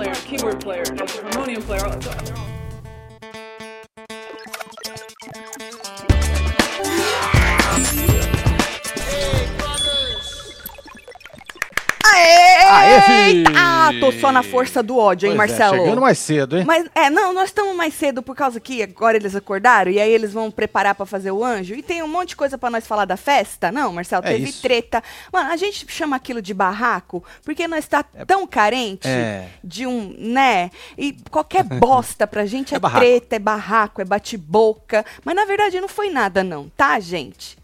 player, keyboard player, harmonium player. Aê, filho! Ah, tô só na força do ódio, hein, Pois é, Marcelo? chegando mais cedo, hein? Mas, é, não, nós estamos mais cedo por causa que agora eles acordaram e aí eles vão preparar pra fazer o anjo. E tem um monte de coisa pra nós falar da festa. Não, Marcelo, É teve isso. treta. Mano, a gente chama aquilo de barraco porque nós tá tão carente É. de um, né? E qualquer bosta pra gente é, É treta, é barraco, é bate-boca. Mas na verdade não foi nada, não, tá, gente?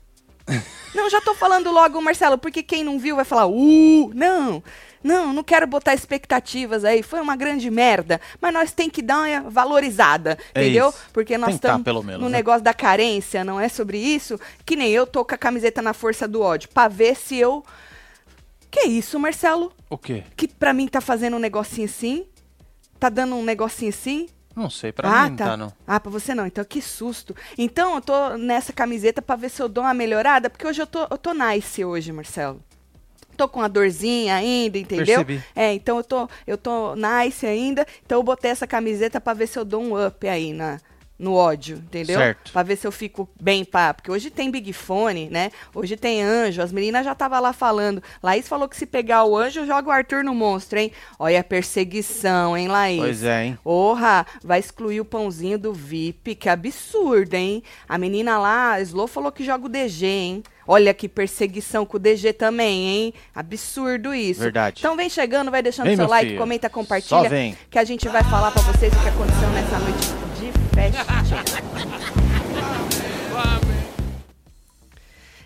Não, já tô falando logo, Marcelo, porque quem não viu vai falar, uh, não, não, não quero botar expectativas aí, foi uma grande merda, mas nós tem que dar uma valorizada, É entendeu? isso. Porque nós estamos no né? negócio da carência, não é sobre isso, que nem eu tô com a camiseta na força do ódio, pra ver se eu... Que isso, Marcelo? O quê? Que pra mim tá fazendo um negocinho assim? Tá dando um negocinho assim? Não sei, pra ah, mim tá. tá, não. Ah, pra você não. Então, que susto. Então, eu tô nessa camiseta pra ver se eu dou uma melhorada, porque hoje eu tô, eu tô nice hoje, Marcelo. Tô com uma dorzinha ainda, entendeu? Percebi. É, então eu tô, eu tô nice ainda. Então eu botei essa camiseta pra ver se eu dou um up aí na, no ódio, entendeu? Certo. Pra ver se eu fico bem pá. Porque hoje tem Big Fone, né? Hoje tem anjo. As meninas já tava lá falando. Laís falou que se pegar o anjo, joga o Arthur no monstro, hein? Olha a perseguição, hein, Laís? Pois é, hein? Porra, vai excluir o pãozinho do VIP, que absurdo, hein? A menina lá, a Slow, falou que joga o DG, hein? Olha que perseguição com o DG também, hein? Absurdo isso. Verdade. Então vem chegando, vai deixando Vem, seu like, filho. comenta, compartilha. Só vem. Que a gente vai falar pra vocês o que aconteceu nessa noite de festa.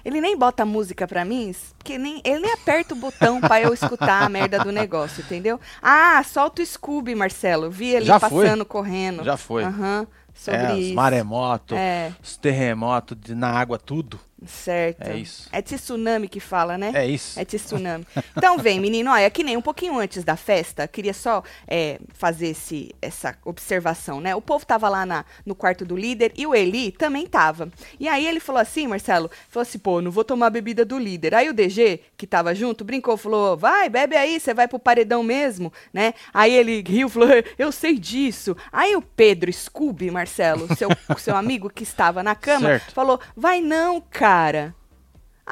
Ele nem bota música pra mim, porque nem, ele nem aperta o botão pra eu escutar a merda do negócio, entendeu? Ah, solta o Scooby, Marcelo. Vi ele Já foi. passando, correndo. Já foi. Aham, sobre é, os isso. maremotos, É. os terremotos de- na água, tudo. Certo. É isso. É tsunami que fala, né? É isso. É tsunami. Então vem, menino, olha, que nem um pouquinho antes da festa, queria só é, fazer esse, essa observação, né? O povo tava lá na, no quarto do líder e o Eli também tava. E aí ele falou assim, Marcelo, falou assim, pô, não vou tomar a bebida do líder. Aí o DG, que tava junto, brincou, falou, vai, bebe aí, você vai pro paredão mesmo, né? Aí ele riu, falou, eu sei disso. Aí o Pedro Scooby, Marcelo, seu, seu amigo que estava na cama, Certo. falou, vai não, cara.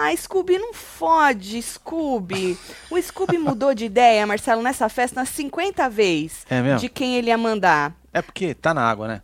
Ah, Scooby não fode, Scooby. O Scooby mudou de ideia, Marcelo, nessa festa umas 50 vezes. É mesmo? De quem ele ia mandar. É porque tá na água, né?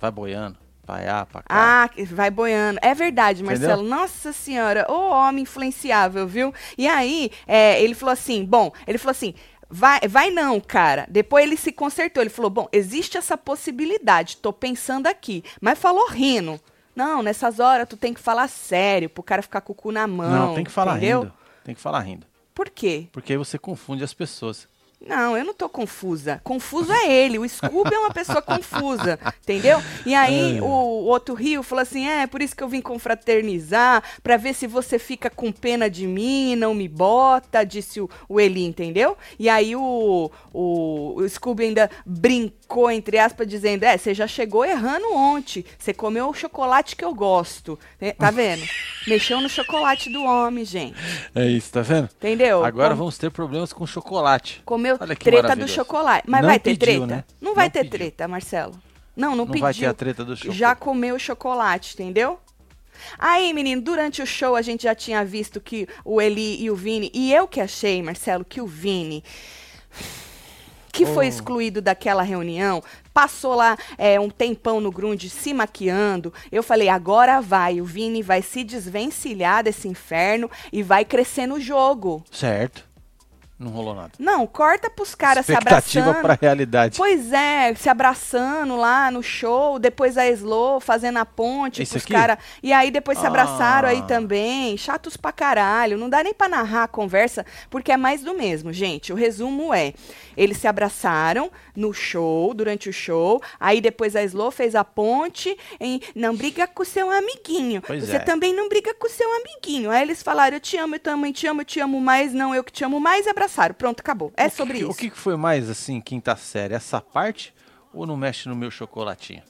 Vai boiando, pra lá, pra cá. Ah, vai boiando. É verdade, Entendeu? Marcelo. Nossa senhora, ô homem influenciável, viu? E aí, é, ele falou assim, bom, ele falou assim, vai, vai não, cara. Depois ele se consertou. Ele falou, bom, existe essa possibilidade, tô pensando aqui. Mas falou rindo. Não, nessas horas tu tem que falar sério, pro cara ficar com o cu na mão. não, tem que falar entendeu? rindo. Tem que falar rindo. Por quê? Porque aí você confunde as pessoas. Não, eu não tô confusa. Confuso é ele. O Scooby é uma pessoa confusa, entendeu? E aí o outro Rio falou assim: é, por isso que eu vim confraternizar, pra ver se você fica com pena de mim, não me bota, disse o, o Eli, entendeu? E aí o, o, o Scooby ainda brincou, entre aspas, dizendo: é, você já chegou errando ontem. Você comeu o chocolate que eu gosto. né? Tá vendo? Mexeu no chocolate do homem, gente. É isso, tá vendo? Entendeu? Agora Com- vamos ter problemas com chocolate. Comeu treta do chocolate. Mas Não vai ter pediu, treta? né? Não vai Não ter pediu. treta, Marcelo. Não, não, Não pediu. vai ter a treta do chocolate. Já comeu chocolate, entendeu? Aí, menino, durante o show a gente já tinha visto que o Eli e o Vini, e eu que achei, Marcelo, que o Vini, que foi Oh. excluído daquela reunião, passou lá é, um tempão no grunge se maquiando. Eu falei, agora vai, o Vini vai se desvencilhar desse inferno e vai crescer no jogo. Certo. Não rolou nada. Não, corta pros caras se Expectativa abraçando. pra realidade. Pois é, se abraçando lá no show, depois a Slow fazendo a ponte Esse pros caras. E aí depois se abraçaram aí Ah. também. Chatos pra caralho. Não dá nem pra narrar a conversa, porque é mais do mesmo, gente. O resumo é: eles se abraçaram no show, durante o show. Aí depois a Slow fez a ponte em não briga com seu amiguinho. Pois Você é. também não briga com seu amiguinho. Aí eles falaram: eu te amo, eu também te amo, eu te amo mais, não, eu que te amo mais, e abraçaram. Pronto, acabou. É que sobre isso. O que foi mais, assim, quinta série? Essa parte ou não mexe no meu chocolatinho?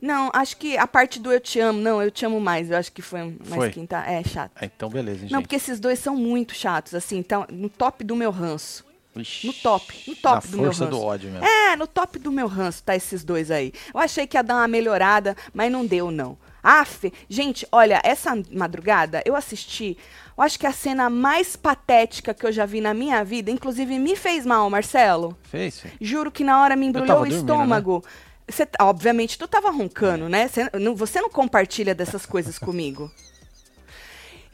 Não, acho que a parte do eu te amo, não, eu te amo mais. Eu acho que foi mais Foi? quinta. É chato. Ah, então beleza, hein, Não, gente? porque esses dois são muito chatos, assim, então, no top do meu ranço. Ixi, No top, no top do meu força ranço. do ódio mesmo. É, no top do meu ranço tá esses dois aí. Eu achei que ia dar uma melhorada, mas não deu, não. Aff, gente, olha, essa madrugada eu assisti, eu acho que a cena mais patética que eu já vi na minha vida, inclusive me fez mal, Marcelo. Fez, filho. Juro que na hora me embrulhou o dormindo, estômago. Você tá- obviamente, tu tava roncando, né? Você não, você não compartilha dessas coisas comigo.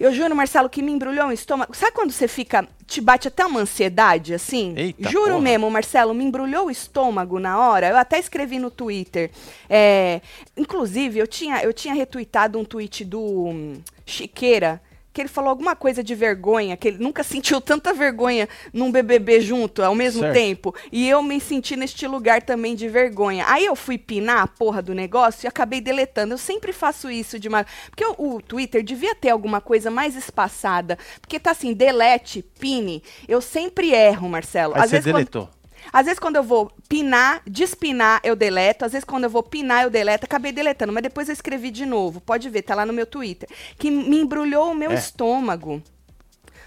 Eu juro, Marcelo, que me embrulhou o estômago. Sabe quando você fica. Te bate até uma ansiedade, assim? Eita Juro porra. mesmo, Marcelo, me embrulhou o estômago na hora. Eu até escrevi no Twitter. É, inclusive, eu tinha, eu tinha retuitado um tweet do hum, Chiqueira. Que ele falou alguma coisa de vergonha, que ele nunca sentiu tanta vergonha num BBB junto ao mesmo Certo. tempo. E eu me senti neste lugar também de vergonha. Aí eu fui pinar a porra do negócio e acabei deletando. Eu sempre faço isso de uma. Porque o, o Twitter devia ter alguma coisa mais espaçada. Porque tá assim, delete, pine. Eu sempre erro, Marcelo. Aí Às você vezes, quando- deletou. Às vezes quando eu vou pinar, despinar, eu deleto. Às vezes quando eu vou pinar, eu deleto. Acabei deletando, mas depois eu escrevi de novo. Pode ver, tá lá no meu Twitter. Que me embrulhou o meu É. estômago.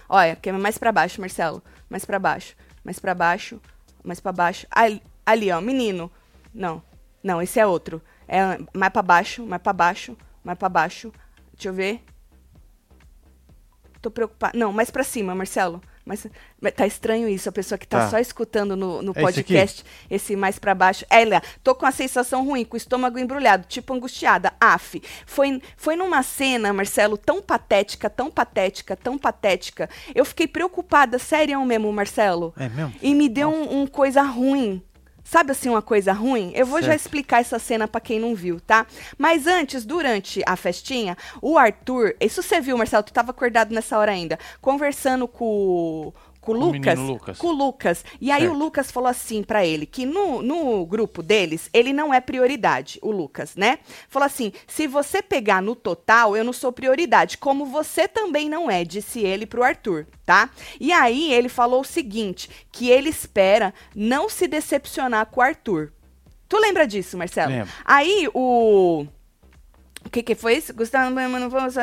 Olha, que é mais pra baixo, Marcelo. Mais pra baixo. Mais pra baixo. Mais pra baixo. Ali, ali, ó, menino. Não. Não, esse é outro. É mais pra baixo, mais pra baixo, mais pra baixo. Deixa eu ver. Tô preocupada. Não, mais pra cima, Marcelo. Mas, mas tá estranho isso, a pessoa que tá, Tá. só escutando no, no É esse podcast, esse, mais pra baixo. É, Léa, tô com a sensação ruim, com o estômago embrulhado, tipo angustiada. Af. Foi, foi numa cena, Marcelo, tão patética, tão patética, tão patética. Eu fiquei preocupada, sério mesmo, Marcelo. É mesmo? E me deu um, um coisa ruim. Sabe assim, uma coisa ruim? Eu vou já Certo. explicar essa cena pra quem não viu, tá? Mas antes, durante a festinha, o Arthur, isso você viu, Marcelo, tu tava acordado nessa hora ainda, conversando com, com o Lucas. Lucas. Com o Lucas. E aí Certo. o Lucas falou assim pra ele, que no, no grupo deles, ele não é prioridade, o Lucas, né? Falou assim, se você pegar no total, eu não sou prioridade, como você também não é, disse ele pro Arthur, tá? E aí ele falou o seguinte, que ele espera não se decepcionar com o Arthur. Tu lembra disso, Marcelo? Lembro. Aí o... O que, que foi isso? Gustavo, não vamos só.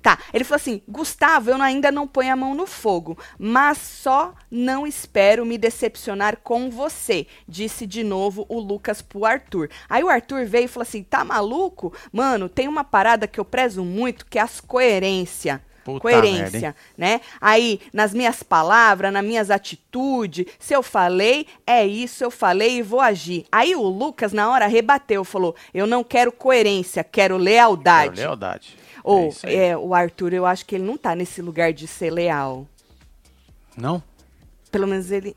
Tá, ele falou assim: Gustavo, eu ainda não ponho a mão no fogo, mas só não espero me decepcionar com você, disse de novo o Lucas pro Arthur. Aí o Arthur veio e falou assim: tá maluco? Mano, tem uma parada que eu prezo muito, que é as coerência. Puta coerência, merda, né? Aí, nas minhas palavras, nas minhas atitudes, se eu falei, é isso, eu falei e vou agir. Aí o Lucas, na hora, rebateu, falou: eu não quero coerência, quero lealdade. Quero lealdade. Ou, é é, o Arthur, eu acho que ele não tá nesse lugar de ser leal. Não? Pelo menos ele.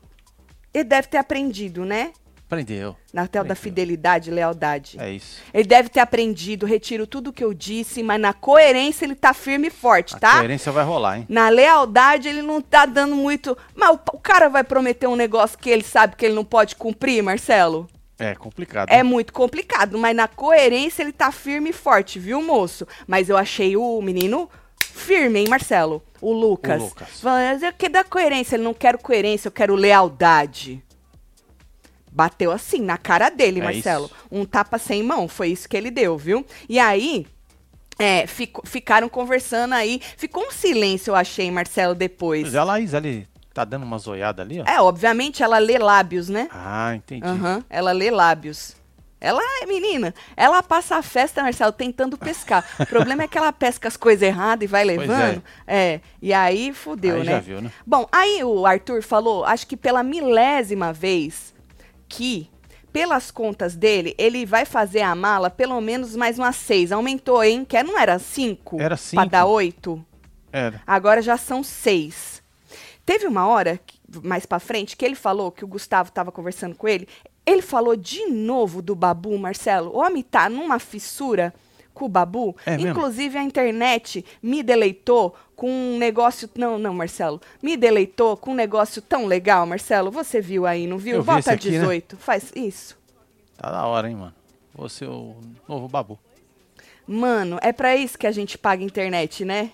Ele deve ter aprendido, né? Aprendeu. Na tel da fidelidade e lealdade. É isso. Ele deve ter aprendido, retiro tudo que eu disse, mas na coerência ele tá firme e forte, A tá? coerência vai rolar, hein? Na lealdade ele não tá dando muito. Mas o, o cara vai prometer um negócio que ele sabe que ele não pode cumprir, Marcelo? É complicado. É muito complicado, mas na coerência ele tá firme e forte, viu, moço? Mas eu achei o menino firme, hein, Marcelo? O Lucas. O Lucas. Falando, eu quero dar coerência, ele não quero coerência, eu quero lealdade. Bateu assim, na cara dele, É Marcelo. isso. Um tapa sem mão, foi isso que ele deu, viu? E aí, é, fico- ficaram conversando aí. Ficou um silêncio, eu achei, Marcelo, depois. Mas a Laís ali tá dando uma zoiada ali, ó. É, obviamente ela lê lábios, né? Ah, entendi. Aham, ela lê lábios. Ela é menina, ela passa a festa, Marcelo, tentando pescar. O problema é que ela pesca as coisas erradas e vai Pois levando. É. e aí fudeu, Aí né? já viu, né? Bom, aí o Arthur falou, acho que pela milésima vez, que, pelas contas dele, ele vai fazer a mala pelo menos mais umas seis. Aumentou, hein? Que não era cinco? Era Pra cinco. dar oito? Era. Agora já são seis. Teve uma hora, mais pra frente, que ele falou que o Gustavo tava conversando com ele. Ele falou de novo do Babu, Marcelo. O homem tá numa fissura com o Babu. É mesmo? Inclusive, a internet me deleitou com um negócio. Não, não, Marcelo. Me deleitou com um negócio tão legal, Marcelo. Você viu aí, não viu? Eu vi Bota esse aqui, né? 18. Faz isso. Tá da hora, hein, mano. Você o novo babu. Mano, é pra isso que a gente paga internet, né?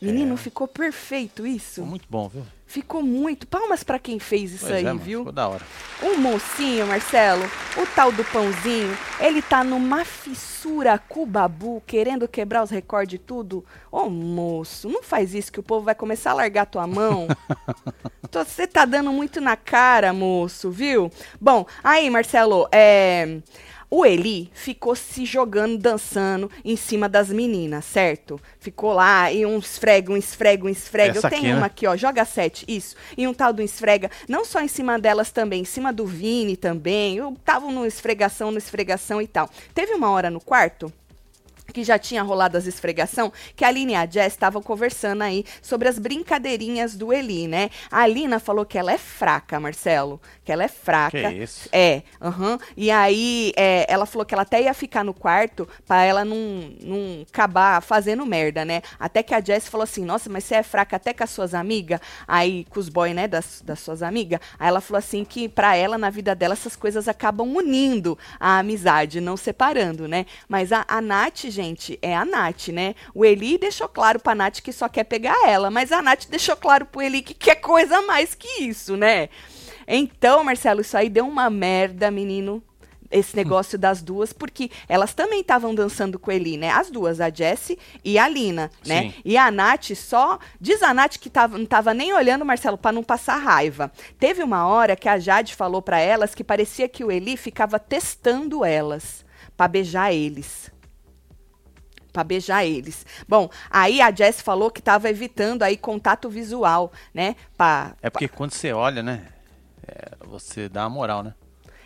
Menino, ficou perfeito isso. Ficou muito bom, viu? Ficou muito. Palmas pra quem fez isso Pois aí, é, mano, viu? Ficou da hora. O mocinho, Marcelo, o tal do pãozinho, ele tá numa fissura com o babu, querendo quebrar os recordes e tudo. Ô, moço, não faz isso que o povo vai começar a largar tua mão. Você tá dando muito na cara, moço, viu? Bom, aí, Marcelo, é. O Eli ficou se jogando, dançando em cima das meninas, certo? Ficou lá e um esfrega, um esfrega, um esfrega. Essa Eu tenho aqui, né? uma aqui, ó, joga sete, isso. E um tal do esfrega, não só em cima delas também, em cima do Vini também. Eu tava no esfregação, no esfregação e tal. Teve uma hora no quarto que já tinha rolado as esfregação, que a Aline e a Jess estavam conversando aí sobre as brincadeirinhas do Eli, né? A Alina falou que ela é fraca, Marcelo, que ela é fraca. Que isso? É, aham. E aí, é, ela falou que ela até ia ficar no quarto pra ela não, não acabar fazendo merda, né? Até que a Jess falou assim, nossa, mas você é fraca até com as suas amigas, aí com os boys, né, das, das suas amigas. Aí ela falou assim que pra ela, na vida dela, essas coisas acabam unindo a amizade, não separando, né? Mas a, a Nath, gente, é a Nath, né? O Eli deixou claro pra Nath que só quer pegar ela, mas a Nath deixou claro pro Eli que quer coisa mais que isso, né? Então, Marcelo, isso aí deu uma merda, menino. Esse negócio das duas, porque elas também estavam dançando com ele, né? As duas, a Jessie e a Lina, né? Sim. E a Nath só. Diz a Nath que tava, não tava nem olhando, Marcelo, pra não passar raiva. Teve uma hora que a Jade falou pra elas que parecia que o Eli ficava testando elas pra beijar eles. Pra beijar eles. Bom, aí a Jess falou que tava evitando aí contato visual, né? Pra, É porque quando você olha, né? é, você dá uma moral, né?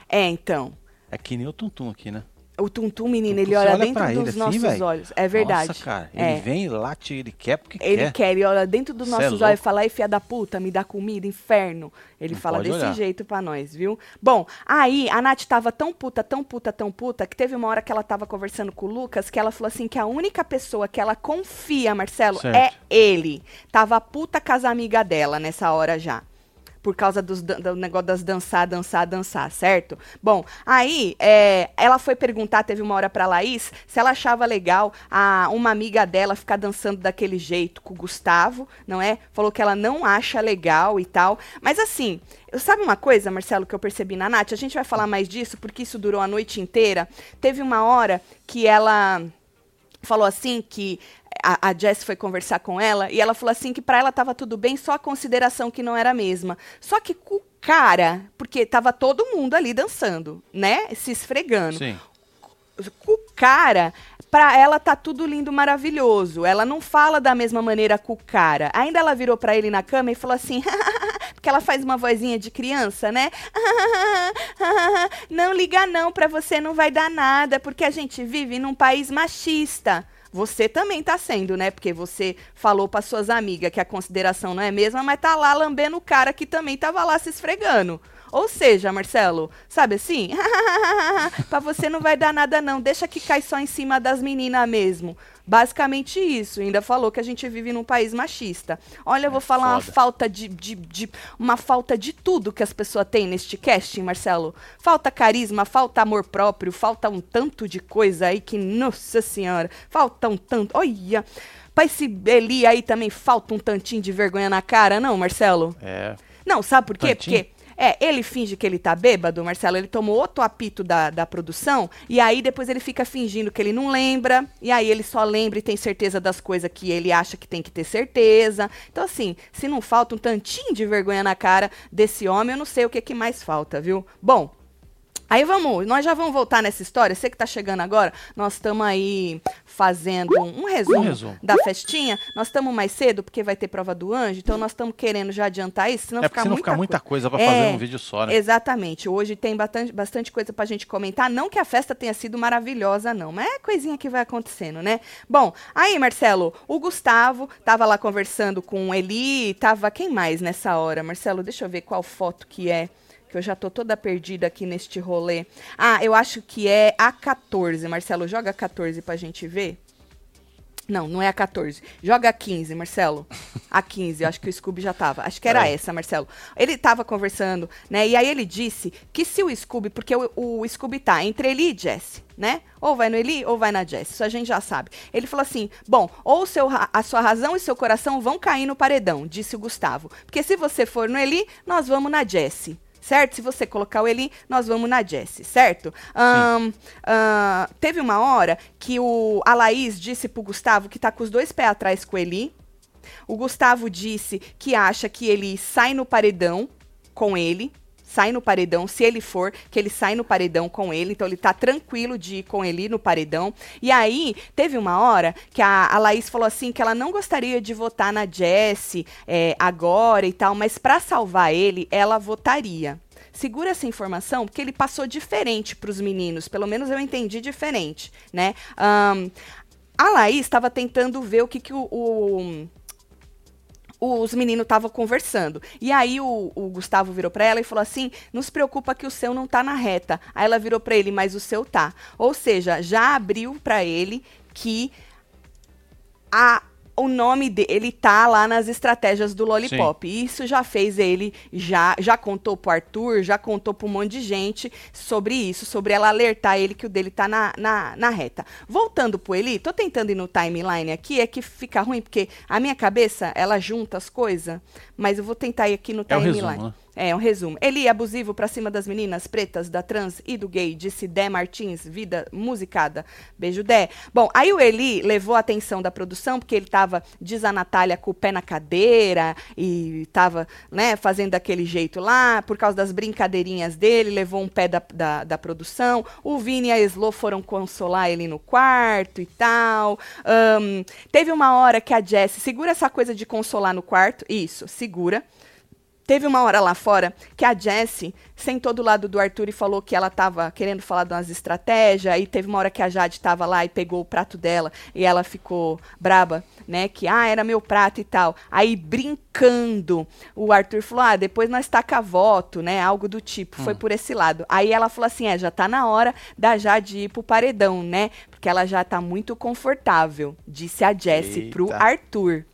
É, então. É que nem o Tuntum aqui, né? O Tuntum, menino, ele olha dentro ele dos assim, nossos olhos. É verdade. Nossa, cara. É. Ele vem, late, ele quer porque Ele quer. quer, ele olha dentro dos Cê é nossos louco. olhos e fala, ai, filha da puta, me dá comida, inferno. Ele Não fala desse olhar. jeito pra nós, viu? Bom, aí a Nath tava tão puta, tão puta, tão puta, que teve uma hora que ela tava conversando com o Lucas, que ela falou assim, que a única pessoa que ela confia, Marcelo, Certo. é ele. Tava puta com as amigas dela nessa hora já. Por causa dos do negócio das dançar, dançar, dançar, certo? Bom, aí é, ela foi perguntar, teve uma hora pra Laís, se ela achava legal a, uma amiga dela ficar dançando daquele jeito com o Gustavo, não é? Falou que ela não acha legal e tal. Mas assim, sabe uma coisa, Marcelo, que eu percebi na Nath? A gente vai falar mais disso, porque isso durou a noite inteira. Teve uma hora que ela falou assim que a, a Jess foi conversar com ela e ela falou assim que pra ela tava tudo bem, só a consideração que não era a mesma. Só que com o cara, porque tava todo mundo ali dançando, né? Se esfregando Sim. com o cara, pra ela tá tudo lindo, maravilhoso. Ela não fala da mesma maneira com o cara. Ainda ela virou pra ele na cama e falou assim, porque ela faz uma vozinha de criança, né? não liga não, pra você não vai dar nada, porque a gente vive num país machista. Você também tá sendo, né? Porque você falou para suas amigas que a consideração não é mesma, mas tá lá lambendo o cara que também tava lá se esfregando. Ou seja, Marcelo, sabe assim? pra você não vai dar nada não, deixa que cai só em cima das meninas mesmo. Basicamente isso. Ainda falou que a gente vive num país machista. Olha, eu vou falar uma foda. falta de, de, de- uma falta de tudo que as pessoas têm neste casting, Marcelo. Falta carisma, falta amor próprio, falta um tanto de coisa aí que, nossa senhora, falta um tanto. Olha, pra esse Eli aí também falta um tantinho de vergonha na cara, não, Marcelo? É. Não, sabe por quê? Tantinho? Porque é, ele finge que ele tá bêbado, Marcelo. Ele tomou outro apito da, da produção. E aí depois ele fica fingindo que ele não lembra. E aí ele só lembra e tem certeza das coisas que ele acha que tem que ter certeza. Então, assim, se não falta um tantinho de vergonha na cara desse homem, eu não sei o que, que mais falta, viu? Bom. Aí vamos, nós já vamos voltar nessa história. Você que tá chegando agora, nós estamos aí fazendo um, um resumo, Um resumo. da festinha. Nós estamos mais cedo porque vai ter prova do anjo, então nós estamos querendo já adiantar isso, senão é ficar senão muita fica muita coisa. coisa pra É, fazer um vídeo só, né? Exatamente. Hoje tem bastante, bastante coisa pra gente comentar. Não que a festa tenha sido maravilhosa, não, mas é coisinha que vai acontecendo, né? Bom, aí, Marcelo, o Gustavo tava lá conversando com o Eli, tava quem mais nessa hora? Marcelo, deixa eu ver qual foto que é. Que eu já tô toda perdida aqui neste rolê. Ah, eu acho que é a 14. Marcelo, joga a 14 pra gente ver. Não, não é a 14. Joga a 15, Marcelo. A 15, eu acho que o Scooby já tava. Acho que era É. essa, Marcelo. Ele tava conversando, né? E aí ele disse que se o Scooby, porque o, o Scooby tá entre ele e Jesse, né? Ou vai no Eli ou vai na Jesse. Isso a gente já sabe. Ele falou assim: bom, ou seu a sua razão e seu coração vão cair no paredão, disse o Gustavo. Porque se você for no Eli, nós vamos na Jesse. Certo? Se você colocar o Eli, nós vamos na Jessie, certo? Ahn, ah, teve uma hora que o, a Laís disse pro Gustavo que tá com os dois pés atrás com o Eli. O Gustavo disse que acha que ele sai no paredão com ele. Sai no paredão, se ele for, que ele sai no paredão com ele. Então ele tá tranquilo de ir com ele no paredão. E aí, teve uma hora que a, a Laís falou assim que ela não gostaria de votar na Jessie é, agora e tal, mas pra salvar ele, ela votaria. Segura essa informação, porque ele passou diferente pros meninos. Pelo menos eu entendi diferente, né? Ahn, a Laís estava tentando ver o que, que o- o os meninos estavam conversando. E aí o, o Gustavo virou pra ela e falou assim: "Não se preocupa que o seu não tá na reta". Aí ela virou pra ele: "Mas o seu tá". Ou seja, já abriu pra ele que a o nome dele tá lá nas estratégias do Lollipop. E Isso já fez ele, já, já contou pro Arthur, já contou pra um monte de gente sobre isso, sobre ela alertar ele que o dele tá na, na, na reta. Voltando pro Eli, tô tentando ir no timeline aqui, é que fica ruim, porque a minha cabeça, ela junta as coisas, mas eu vou tentar ir aqui no É o timeline. resumo, né? É, um resumo. Eli abusivo pra cima das meninas pretas, da trans e do gay, disse Dé Martins, vida musicada. Beijo, Dé. Bom, aí o Eli levou a atenção da produção, porque ele tava, diz a Natália, com o pé na cadeira e tava, né, fazendo daquele jeito lá, por causa das brincadeirinhas dele, levou um pé da, da, da produção. O Vini e a Slo foram consolar ele no quarto e tal. Ahn, teve uma hora que a Jessie, segura essa coisa de consolar no quarto, isso, segura. Teve uma hora lá fora que a Jessie sentou do lado do Arthur e falou que ela tava querendo falar de umas estratégias. E teve uma hora que a Jade tava lá e pegou o prato dela e ela ficou braba, né? Que, ah, era meu prato e tal. Aí, brincando, o Arthur falou, ah, depois nós taca voto, né? Algo do tipo. Foi por esse lado. Aí ela falou assim, é, já tá na hora da Jade ir pro paredão, né? Porque ela já tá muito confortável, disse a Jessie pro Eita. Arthur.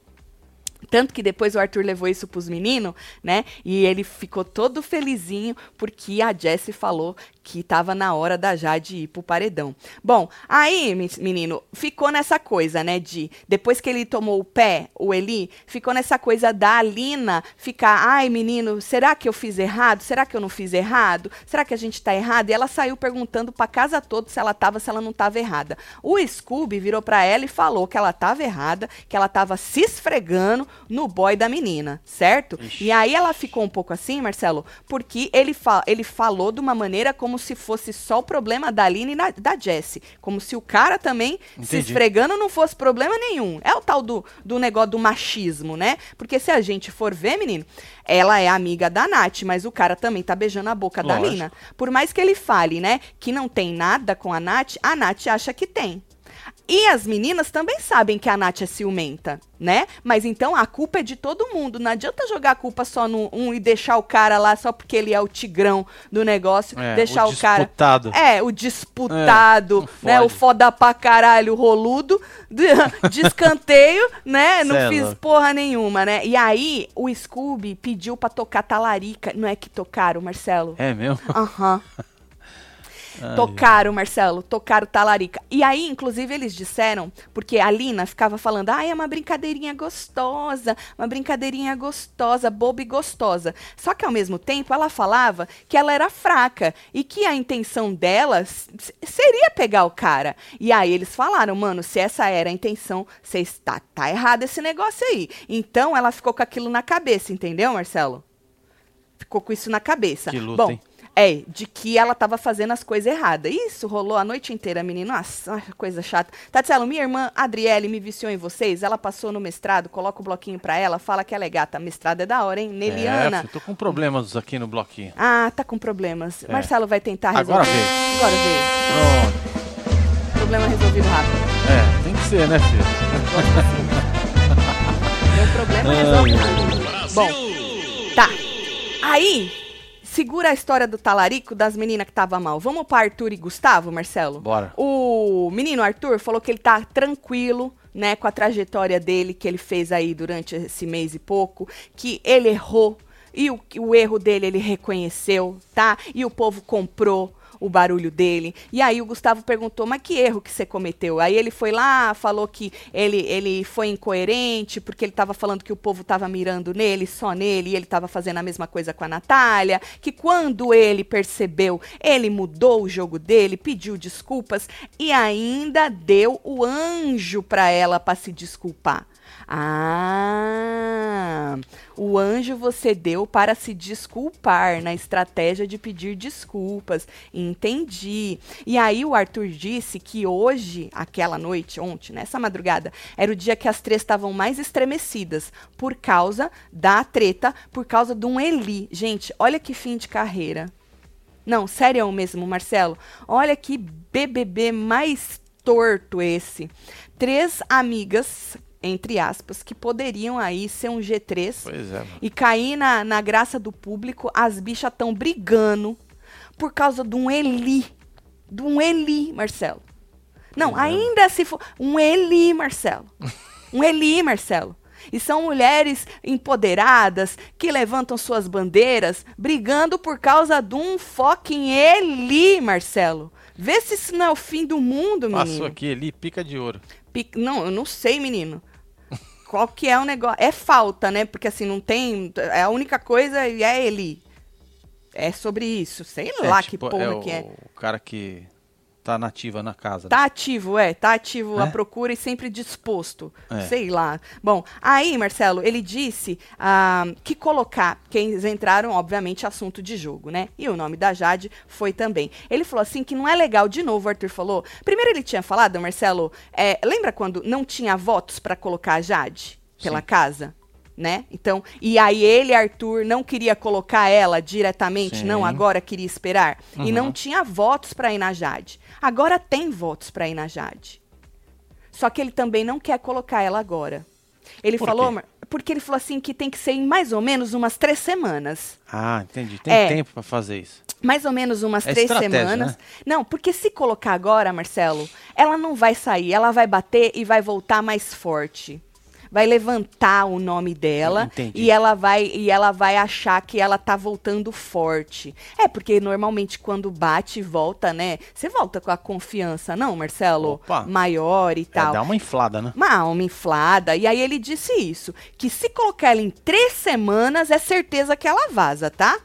Tanto que depois o Arthur levou isso pros meninos, né? E ele ficou todo felizinho porque a Jessie falou que tava na hora da Jade ir pro paredão. Bom, aí, me- menino, ficou nessa coisa, né? De depois que ele tomou o pé, o Eli, ficou nessa coisa da Alina ficar, ai, menino, será que eu fiz errado? Será que eu não fiz errado? Será que a gente tá errado? E ela saiu perguntando pra casa toda se ela tava, se ela não tava errada. O Scooby virou pra ela e falou que ela tava errada, que ela tava se esfregando no boy da menina, certo? Ixi. E aí ela ficou um pouco assim, Marcelo, porque ele, fa ele falou de uma maneira como se fosse só o problema da Aline e na- da Jessie. Como se o cara também se Entendi. esfregando não fosse problema nenhum. É o tal do, do negócio do machismo, né? Porque se a gente for ver, menino, ela é amiga da Nath, mas o cara também tá beijando a boca da Lógico. mina. Por mais que ele fale, né, que não tem nada com a Nath, a Nath acha que tem. E as meninas também sabem que a Nath é ciumenta, né? Mas então a culpa é de todo mundo. Não adianta jogar a culpa só no um e deixar o cara lá só porque ele é o tigrão do negócio. É, deixar o o, cara. disputado. É, o disputado, É, né? O foda pra caralho, roludo, de, de escanteio, né? Não Cê é fiz louco. porra nenhuma, né? E aí o Scooby pediu pra tocar talarica. Não é que tocaram, Marcelo? É mesmo? Aham. Tocaram, Marcelo, tocaram talarica. E aí, inclusive, eles disseram, porque a Lina ficava falando, ai, é uma brincadeirinha gostosa, uma brincadeirinha gostosa, boba e gostosa. Só que ao mesmo tempo ela falava que ela era fraca e que a intenção dela seria pegar o cara. E aí eles falaram, mano, se essa era a intenção, você está tá errado esse negócio aí. Então ela ficou com aquilo na cabeça, entendeu, Marcelo? Ficou com isso na cabeça. Que luta, Bom, hein? É, de que ela tava fazendo as coisas erradas. Isso rolou a noite inteira, menino. Nossa, coisa chata. Tatielo, minha irmã Adriele me viciou em vocês. Ela passou no mestrado, coloca o bloquinho pra ela, fala que ela é gata. Mestrado é da hora, hein? Neliana. É, eu tô com problemas aqui no bloquinho. ah, tá com problemas. É. Marcelo vai tentar Agora resolver. veio. Agora veio. Pronto. Problema resolvido rápido. É, tem que ser, né, filho? Deu problema, resolve rápido. Bom, tá. Aí, segura a história do talarico das meninas que tava mal. Vamos pra Arthur e Gustavo, Marcelo? Bora. O menino Arthur falou que ele tá tranquilo né, com a trajetória dele que ele fez aí durante esse mês e pouco, que ele errou e o, o erro dele ele reconheceu, tá? E o povo comprou o barulho dele. E aí o Gustavo perguntou: "Mas que erro que você cometeu?". Aí ele foi lá, falou que ele ele foi incoerente porque ele estava falando que o povo estava mirando nele, só nele, e ele estava fazendo a mesma coisa com a Natália, que quando ele percebeu, ele mudou o jogo dele, pediu desculpas e ainda deu o anjo para ela para se desculpar. Ah, o anjo você deu para se desculpar na estratégia de pedir desculpas. Entendi. E aí o Arthur disse que hoje, aquela noite, ontem, nessa madrugada, era o dia que as três estavam mais estremecidas por causa da treta, por causa de um Eli. Gente, olha que fim de carreira. Não, sério mesmo, Marcelo. Olha que BBB mais torto esse. Três amigas entre aspas, que poderiam aí ser um G3 Pois é. e cair na, na graça do público, as bichas estão brigando por causa de um Eli. De um Eli, Marcelo. Não, Pois é. ainda se for. Um Eli, Marcelo. Um Eli, Marcelo. E são mulheres empoderadas que levantam suas bandeiras brigando por causa de um fucking Eli, Marcelo. Vê se isso não é o fim do mundo, menino. Passou aqui, ali, pica de ouro. Pi- Não, eu não sei, menino. Qual que é o negócio? É falta, né? Porque assim, não tem. É a única coisa e é ele. É sobre isso. Sei lá É, que tipo, porra é que é. o cara que tá nativa na casa. né? Tá ativo, é, tá ativo É? a procura e sempre disposto. É. Sei lá. Bom, aí, Marcelo, ele disse ah, que colocar, que eles entraram, obviamente, assunto de jogo, né? E o nome da Jade foi também. Ele falou assim que não é legal, de novo, o Arthur falou. Primeiro ele tinha falado, Marcelo, é, lembra quando não tinha votos pra colocar a Jade pela Sim. casa? Né? Então, e aí ele, Arthur, não queria colocar ela diretamente, Sim. não, agora queria esperar. E não Uhum. tinha votos pra ir na Jade. Agora tem votos pra ir na Jade. Só que ele também não quer colocar ela agora. Ele Por falou, quê? Porque ele falou assim que tem que ser em mais ou menos umas três semanas. Ah, entendi. Tem É. tempo pra fazer isso. Mais ou menos umas É três semanas. né? Não, porque se colocar agora, Marcelo, ela não vai sair, ela vai bater e vai voltar mais forte. Vai levantar o nome dela Entendi. e ela vai e ela vai achar que ela tá voltando forte. É porque normalmente quando bate e volta, né? Você volta com a confiança, não, Marcelo? Opa. Maior e É, tal dá uma inflada, né? uma alma inflada. E aí ele disse isso: que se colocar ela em três semanas, é certeza que ela vaza, tá?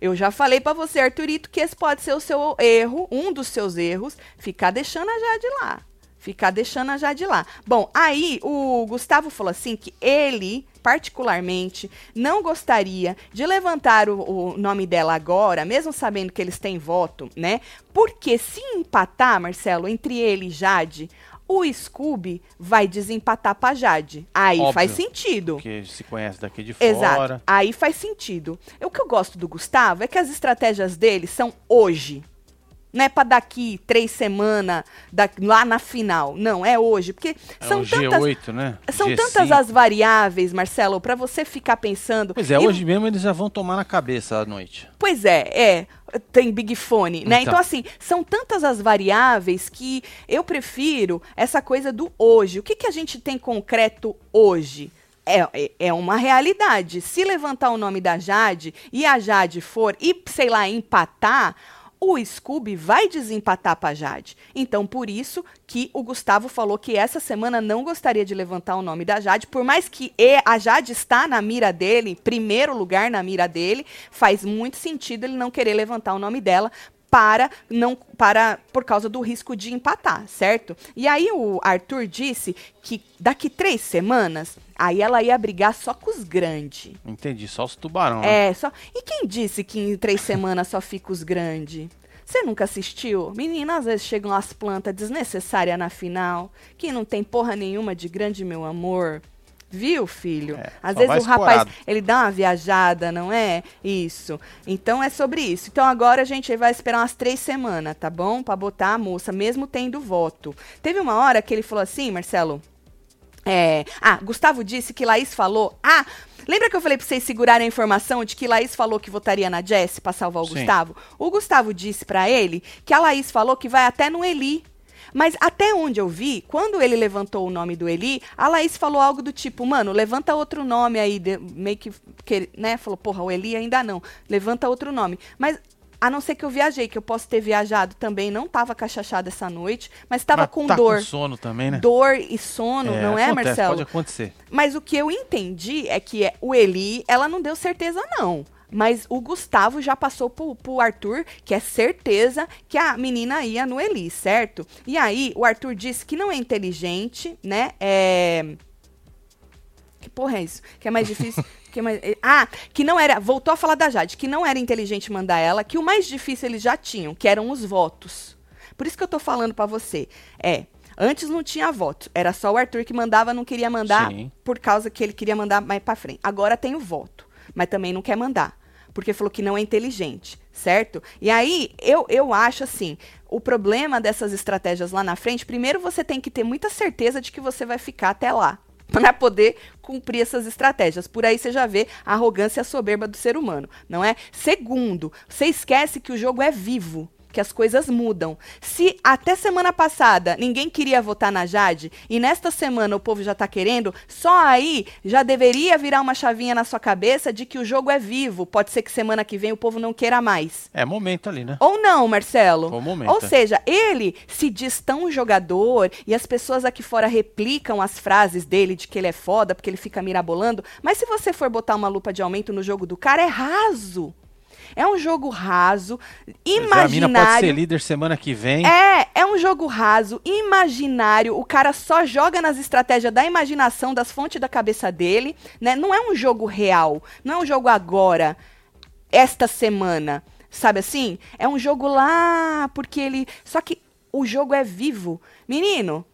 Eu já falei pra você, Arthurito, que esse pode ser o seu erro, um dos seus erros, ficar deixando a Jade lá. Ficar deixando a Jade lá. Bom, aí o Gustavo falou assim que ele, particularmente, não gostaria de levantar o, o nome dela agora, mesmo sabendo que eles têm voto, né? Porque se empatar, Marcelo, entre ele e Jade, o Scooby vai desempatar pra Jade. Aí Óbvio. faz sentido. Porque se conhece daqui de Exato. fora. Aí faz sentido. O que eu gosto do Gustavo é que as estratégias dele são hoje. Não é pra daqui três semanas, da- lá na final. Não, é hoje. Porque É são tantas. G8, né? São G5. tantas as variáveis, Marcelo, pra você ficar pensando. Pois é, E- hoje mesmo eles já vão tomar na cabeça à noite. Pois é, é. Tem Big Fone, né? Então. Então. assim, são tantas as variáveis que eu prefiro essa coisa do hoje. O que, que a gente tem concreto hoje? É, é- é uma realidade. Se levantar o nome da Jade e a Jade for, e sei lá, empatar, o Scooby vai desempatar pra Jade. Então, por isso que o Gustavo falou que essa semana não gostaria de levantar o nome da Jade, por mais que a Jade está na mira dele, primeiro lugar na mira dele, faz muito sentido ele não querer levantar o nome dela para não para por causa do risco de empatar, certo? E aí o Arthur disse que daqui três semanas aí ela ia brigar só com os grandes. Entendi, só os tubarão, né? É, só. E quem disse que em três semanas só fica os grandes? Você nunca assistiu? Menina, às vezes chegam as plantas desnecessárias na final, que não tem porra nenhuma de grande meu amor. Viu, filho? É, Às vezes o rapaz, escorado. ele dá uma viajada, não é? Isso. Então é sobre isso. Então agora a gente vai esperar umas três semanas, tá bom? Pra botar a moça, mesmo tendo voto. Teve uma hora que ele falou assim, Marcelo, é, ah, Gustavo disse que Laís falou. Ah, lembra que eu falei pra vocês segurarem a informação de que Laís falou que votaria na Jess pra salvar o Sim. Gustavo? O Gustavo disse pra ele que a Laís falou que vai até no Eli. Mas até onde eu vi, quando ele levantou o nome do Eli, a Laís falou algo do tipo, mano, levanta outro nome aí, de- meio que, que, né, falou, porra, o Eli ainda não, levanta outro nome. Mas a não ser que eu viajei, que eu posso ter viajado também, não tava cachachada essa noite, mas tava Mas com tá dor. com sono também, né? Dor e sono, não é, acontece, Marcelo? Pode acontecer. Mas o que eu entendi é que é- o Eli, ela não deu certeza, não. Mas o Gustavo já passou pro, pro Arthur, que é certeza que a menina ia no Eli, certo? E aí, o Arthur disse que não é inteligente, né? É. Que porra é isso? Que é mais difícil. que é mais... Ah, que não era. Voltou a falar da Jade, que não era inteligente mandar ela, que o mais difícil eles já tinham, que eram os votos. Por isso que eu tô falando pra você. É. Antes não tinha voto. Era só o Arthur que mandava, não queria mandar Sim. por causa que ele queria mandar mais pra frente. Agora tem o voto, mas também não quer mandar. Porque falou que não é inteligente, certo? E aí, eu, eu acho assim, o problema dessas estratégias lá na frente, primeiro você tem que ter muita certeza de que você vai ficar até lá. Para poder cumprir essas estratégias. Por aí você já vê a arrogância e a soberba do ser humano, não é? Segundo, você esquece que o jogo é vivo que as coisas mudam. Se até semana passada ninguém queria votar na Jade e nesta semana o povo já tá querendo, só aí já deveria virar uma chavinha na sua cabeça de que o jogo é vivo. Pode ser que semana que vem o povo não queira mais. É momento ali, né? Ou não, Marcelo? Foi o momento, Ou é. seja, ele se diz tão jogador e as pessoas aqui fora replicam as frases dele de que ele é foda porque ele fica mirabolando. Mas se você for botar uma lupa de aumento no jogo do cara, é raso. É um jogo raso, é, A mina pode ser imaginário. líder semana que vem. É, é um jogo raso, imaginário. O cara só joga nas estratégias da imaginação, das fontes da cabeça dele, né? Não é um jogo real, não é um jogo agora, esta semana. Sabe assim? É um jogo lá, porque ele. Só que o jogo é vivo. Menino,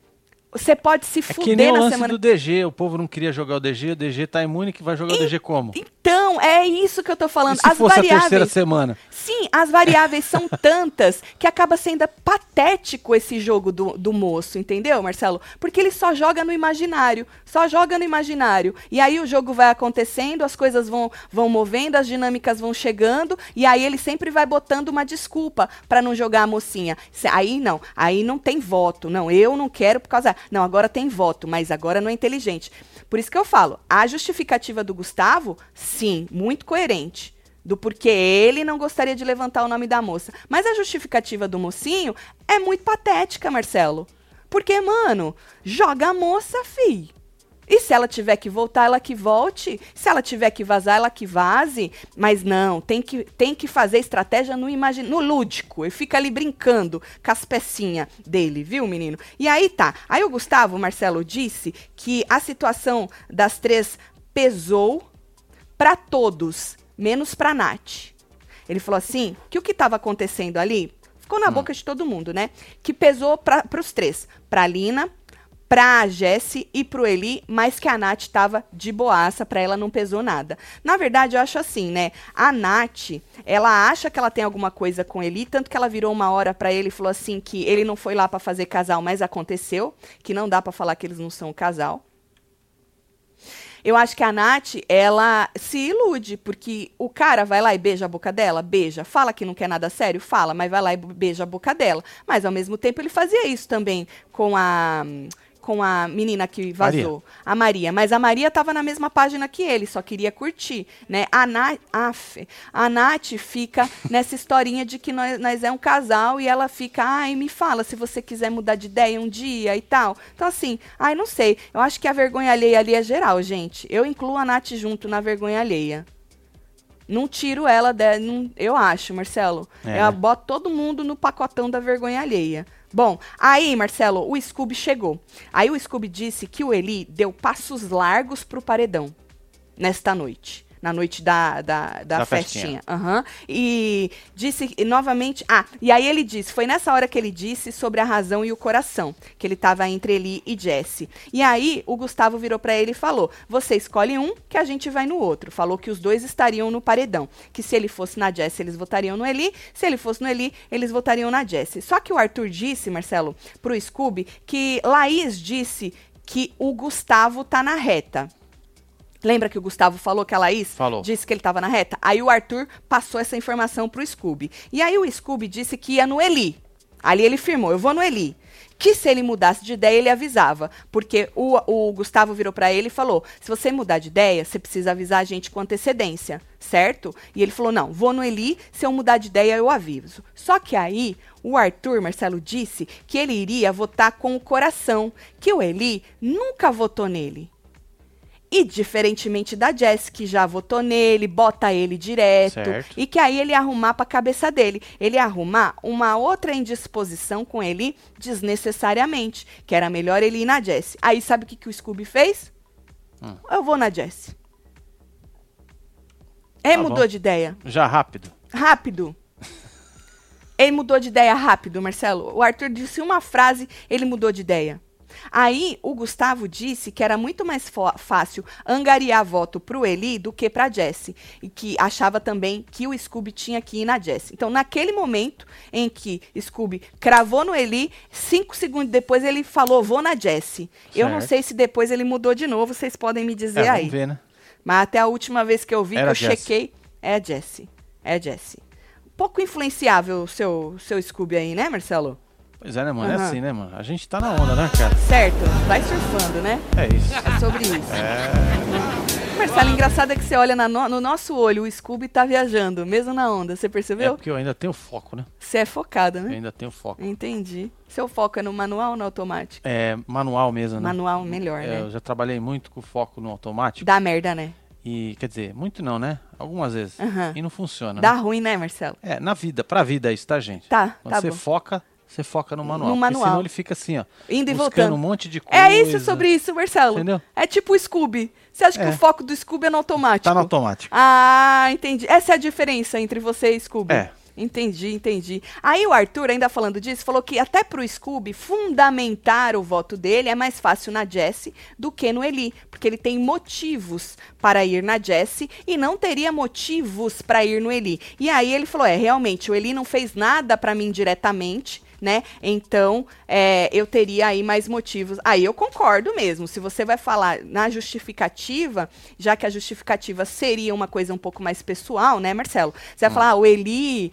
você pode se É que fuder nem o na lance semana. do DG. O povo não queria jogar o DG, o DG tá imune que vai jogar o DG como? Então, é isso que eu tô E falando. se As fosse a variáveis. terceira semana? Sim, as variáveis são tantas que acaba sendo patético esse jogo do, do moço, entendeu, Marcelo? Porque ele só joga no imaginário, só joga no imaginário. E aí o jogo vai acontecendo, as coisas vão, vão movendo, as dinâmicas vão chegando, e aí ele sempre vai botando uma desculpa pra não jogar a mocinha. Aí não, aí não tem voto. Não, eu não quero por causa. Não, agora tem voto, mas agora não é inteligente. Por isso que eu falo, a justificativa do Gustavo, sim, muito coerente do porquê ele não gostaria de levantar o nome da moça. Mas a justificativa do mocinho é muito patética, Marcelo. Porque, mano, joga a moça, fi. E se ela tiver que voltar, ela que volte. Se ela tiver que vazar, ela que vaze. Mas não, tem que, tem que fazer estratégia no, imagi no lúdico. E fica ali brincando com as pecinhas dele, viu, menino? E aí tá. Aí o Gustavo, Marcelo, disse que a situação das três pesou para todos, menos para Nath. Ele falou assim, que o que estava acontecendo ali ficou na boca de todo mundo, né? Que pesou para os três, para Lina, pra Jesse e pro Eli, mas que a Nath tava de boaça, pra ela não pesou nada. Na verdade, eu acho assim, né? A Nath, ela acha que ela tem alguma coisa com Eli, tanto que ela virou uma hora pra ele e falou assim que ele não foi lá pra fazer casal, mas aconteceu, que não dá pra falar que eles não são casal. Eu acho que a Nath, ela se ilude, porque o cara vai lá e beija a boca dela, beija. Fala que não quer nada sério, fala, mas vai lá e beija a boca dela. Mas ao mesmo tempo ele fazia isso também com a com a menina que vazou, a Maria. Mas a Maria estava na mesma página que ele, só queria curtir, né? A Nath, af, a Nath fica nessa historinha de que nós, nós é um casal e ela fica, ai, me fala se você quiser mudar de ideia um dia e tal. Então, assim, ai, não sei. Eu acho que a vergonha alheia ali é geral, gente. Eu incluo a Nath junto na vergonha alheia. Não tiro ela, de, não- eu acho, Marcelo. É, eu né? boto todo mundo no pacotão da vergonha alheia. Bom, aí, Marcelo, o Scooby chegou. Aí o Scooby disse que o Eli deu passos largos pro paredão nesta noite. Na noite da, da, da, Da festinha. festinha. Aham. E disse e novamente. Ah, e aí ele disse: foi nessa hora que ele disse sobre a razão e o coração, que ele tava entre Eli e Jesse. E aí o Gustavo virou pra ele e falou: você escolhe um, que a gente vai no outro. Falou que os dois estariam no paredão. Que se ele fosse na Jesse, eles votariam no Eli. Se ele fosse no Eli, eles votariam na Jesse. Só que o Arthur disse, Marcelo, pro Scooby, que Laís disse que o Gustavo tá na reta. Lembra que o Gustavo falou que a Laís Falou. disse que ele estava na reta? Aí o Arthur passou essa informação pro Scooby. E aí o Scooby disse que ia no Eli. Ali ele firmou, eu vou no Eli. Que se ele mudasse de ideia, ele avisava. Porque o, o Gustavo virou pra ele e falou: se você mudar de ideia, você precisa avisar a gente com antecedência, certo? E ele falou: não, vou no Eli, se eu mudar de ideia, eu aviso. Só que aí o Arthur Marcelo disse que ele iria votar com o coração, que o Eli nunca votou nele. E diferentemente da Jess, que já votou nele, bota ele direto, Certo. e que aí ele arrumar pra cabeça dele. Ele arrumar uma outra indisposição com ele desnecessariamente, que era melhor ele ir na Jess. Aí sabe o que, que o Scooby fez? Hum. Eu vou na Jess. Ele Tá mudou bom. de ideia. Já rápido. Rápido. Ele mudou de ideia rápido, Marcelo. O Arthur disse uma frase, ele mudou de ideia. Aí o Gustavo disse que era muito mais fácil angariar voto pro Eli do que pra Jessie. E que achava também que o Scooby tinha que ir na Jessie. Então, naquele momento em que Scooby cravou no Eli, cinco segundos depois ele falou, vou na Jessie. Eu não sei se depois ele mudou de novo, vocês podem me dizer É, aí. ver, né? Mas até a última vez que eu vi, Era que eu Jessie. chequei, é a Jessie. É a Jessie. Pouco influenciável o seu, seu Scooby aí, né, Marcelo? Pois é, né, mano? É Aham. assim, né, mano? A gente tá na onda, né, cara? Certo, vai surfando, né? É isso. É sobre isso. Marcelo, engraçado é que você olha no, no nosso olho, o Scooby tá viajando, mesmo na onda. Você É percebeu? porque eu ainda tenho foco, né? Você é focado, Eu né? ainda tenho foco. Entendi. Seu foco é no manual ou no automático? É manual mesmo, né? Manual melhor, É, né? Eu já trabalhei muito com foco no automático. Dá merda, né? E, quer dizer, muito não, né? Algumas vezes. E não funciona. Dá né? ruim, né, Marcelo? É, na vida, pra vida é isso, tá, gente? Tá, Quando tá você bom. foca, você foca no manual. No porque manual. senão ele fica assim, ó. Indo e voltando. um monte de coisa. É isso sobre isso, Marcelo. Entendeu? É tipo o Scooby. Você acha que É. o foco do Scooby é no automático? Tá no automático. Ah, entendi. Essa é a diferença entre você e Scooby. É. Entendi, entendi. Aí o Arthur, ainda falando disso, falou que até pro Scooby fundamentar o voto dele é mais fácil na Jessie do que no Eli, porque ele tem motivos para ir na Jessie e não teria motivos para ir no Eli. E aí ele falou: é, realmente, o Eli não fez nada para mim diretamente. Né? Então, é, eu teria aí mais motivos. Aí eu concordo mesmo. Se você vai falar na justificativa, já que a justificativa seria uma coisa um pouco mais pessoal, né, Marcelo? Você vai falar, ah, o Eli,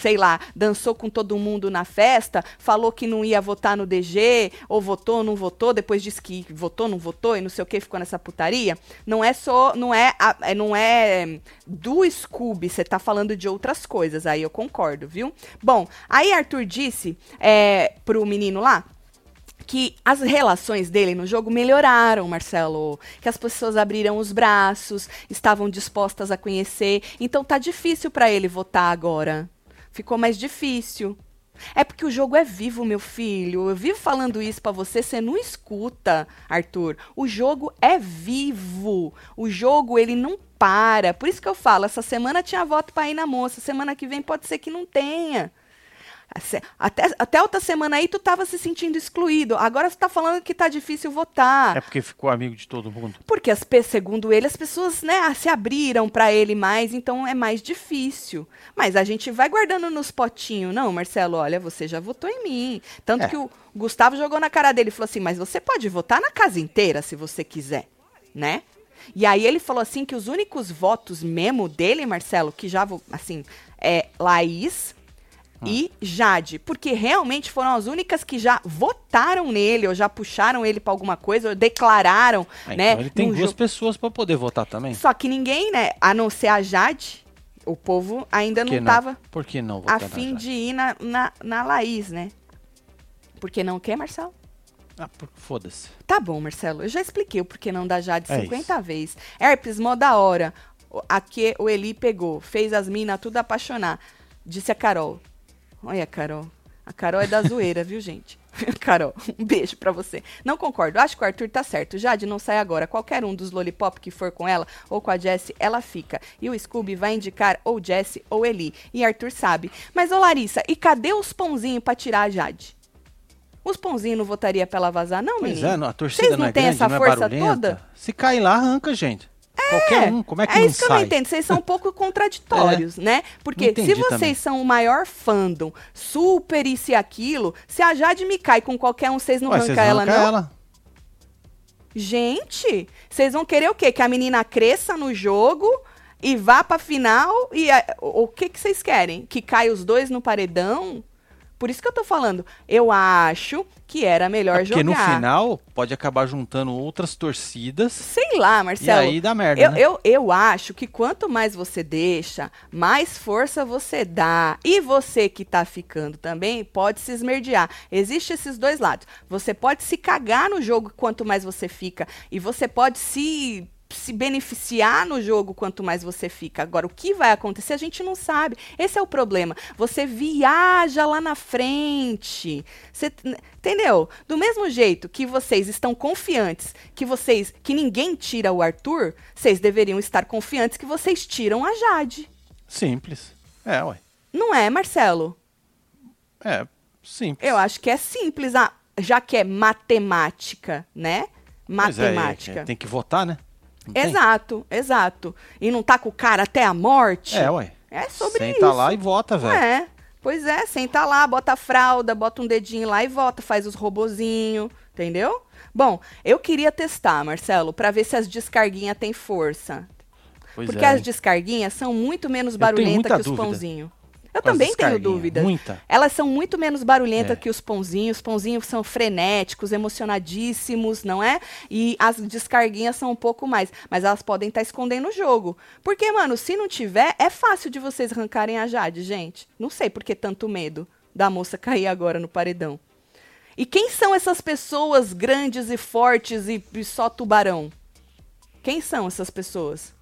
sei lá, dançou com todo mundo na festa, falou que não ia votar no DG, ou votou, não votou, depois disse que votou, não votou, e não sei o que, ficou nessa putaria. Não é só, não é, é- não é do Scooby, você tá falando de outras coisas, aí eu concordo, viu? Bom, aí Arthur disse é, pro menino lá, que as relações dele no jogo melhoraram, Marcelo. Que as pessoas abriram os braços, estavam dispostas a conhecer. Então tá difícil para ele votar agora. Ficou mais difícil. É porque o jogo é vivo, meu filho. Eu vivo falando isso pra você, você não escuta, Arthur. O jogo é vivo. O jogo, ele não para. Por isso que eu falo, essa semana tinha voto pra ir na moça, semana que vem pode ser que não tenha. Se- Até, até outra semana aí tu tava se sentindo excluído. Agora você tá falando que tá difícil votar. É porque ficou amigo de todo mundo. Porque, as, segundo ele, as pessoas né, se abriram pra ele mais, então é mais difícil. Mas a gente vai guardando nos potinhos. Não, Marcelo, olha, você já votou em mim. Tanto É. que o Gustavo jogou na cara dele e falou assim: mas você pode votar na casa inteira se você quiser, né? E aí ele falou assim que os únicos votos mesmo dele, Marcelo, que já, assim, é Laís e Jade, porque realmente foram as únicas que já votaram nele, ou já puxaram ele pra alguma coisa, ou declararam, Ah, né? então ele tem duas jogo. pessoas pra poder votar também. Só que ninguém, né, a não ser a Jade, o povo ainda que não tava Por que não a fim de ir na, na, na Laís, né? Porque não quer, Marcelo? Ah, por- foda-se. Tá bom, Marcelo. Eu já expliquei o porquê não da Jade É 50 vezes. Herpes, mó da hora. O- Aqui o Eli pegou, fez as minas tudo apaixonar. Disse a Carol. Olha, Carol. A Carol é da zoeira, viu, gente? Carol, um beijo pra você. Não concordo. Acho que o Arthur tá certo. Jade não sai agora. Qualquer um dos lollipop que for com ela ou com a Jessie, ela fica. E o Scooby vai indicar ou Jessie ou Eli. E Arthur sabe. Mas, ô Larissa, e cadê os pãozinhos pra tirar a Jade? Os pãozinhos não votaria pra ela vazar, não, Pois menino? é, não, a torcida Vocês não, não é têm grande, essa é força toda? Se cair lá, arranca, gente. Qualquer um, como é que é isso que eu sai? não entendo. Vocês são um pouco contraditórios, né? Porque se vocês também. são o maior fandom, super isso e aquilo, se a Jade me cai com qualquer um, vocês não Ué, arrancam ela, não? ela. Gente, vocês vão querer o quê? Que a menina cresça no jogo e vá pra final? E a- o, o que que vocês querem? Que caia os dois no paredão? Por isso que eu tô falando. Eu acho que era melhor É porque jogar. no final pode acabar juntando outras torcidas Sei lá, e Marcelo. aí dá merda, Eu, né? eu, eu acho que quanto mais você deixa, mais força você dá. E você que tá ficando também pode se esmerdear. Existem esses dois lados. Você pode se cagar no jogo quanto mais você fica. E você pode se. Se beneficiar no jogo quanto mais você fica. Agora, o que vai acontecer a gente não sabe. Esse é o problema. Você viaja lá na frente. Você, entendeu? Do mesmo jeito que vocês estão confiantes que vocês que ninguém tira o Arthur, vocês deveriam estar confiantes que vocês tiram a Jade. Simples. É, ué. Não é, Marcelo? É, simples. Eu acho que é simples, ah, já que é matemática, né? Pois é, Matemática. é, tem que votar, né? Não tem? Exato, exato. E não tá com o cara até a morte? É, ué. É sobre Senta isso. lá e vota, velho. É. Pois é, senta lá, bota a fralda, bota um dedinho lá e vota, faz os robozinho, entendeu? Bom, eu queria testar, Marcelo, pra ver se as descarguinhas têm força. Pois Porque é, as descarguinhas são muito menos barulhentas que os dúvida pãozinhos. Eu também tenho dúvidas. Muita. Elas são muito menos barulhentas É. que os pãozinhos. Os pãozinhos são frenéticos, emocionadíssimos, não é? E as descarguinhas são um pouco mais. Mas elas podem estar escondendo o jogo. Porque, mano, se não tiver, é fácil de vocês arrancarem a Jade, gente. Não sei por que tanto medo da moça cair agora no paredão. E quem são essas pessoas grandes e fortes e, e só tubarão? Quem são essas pessoas?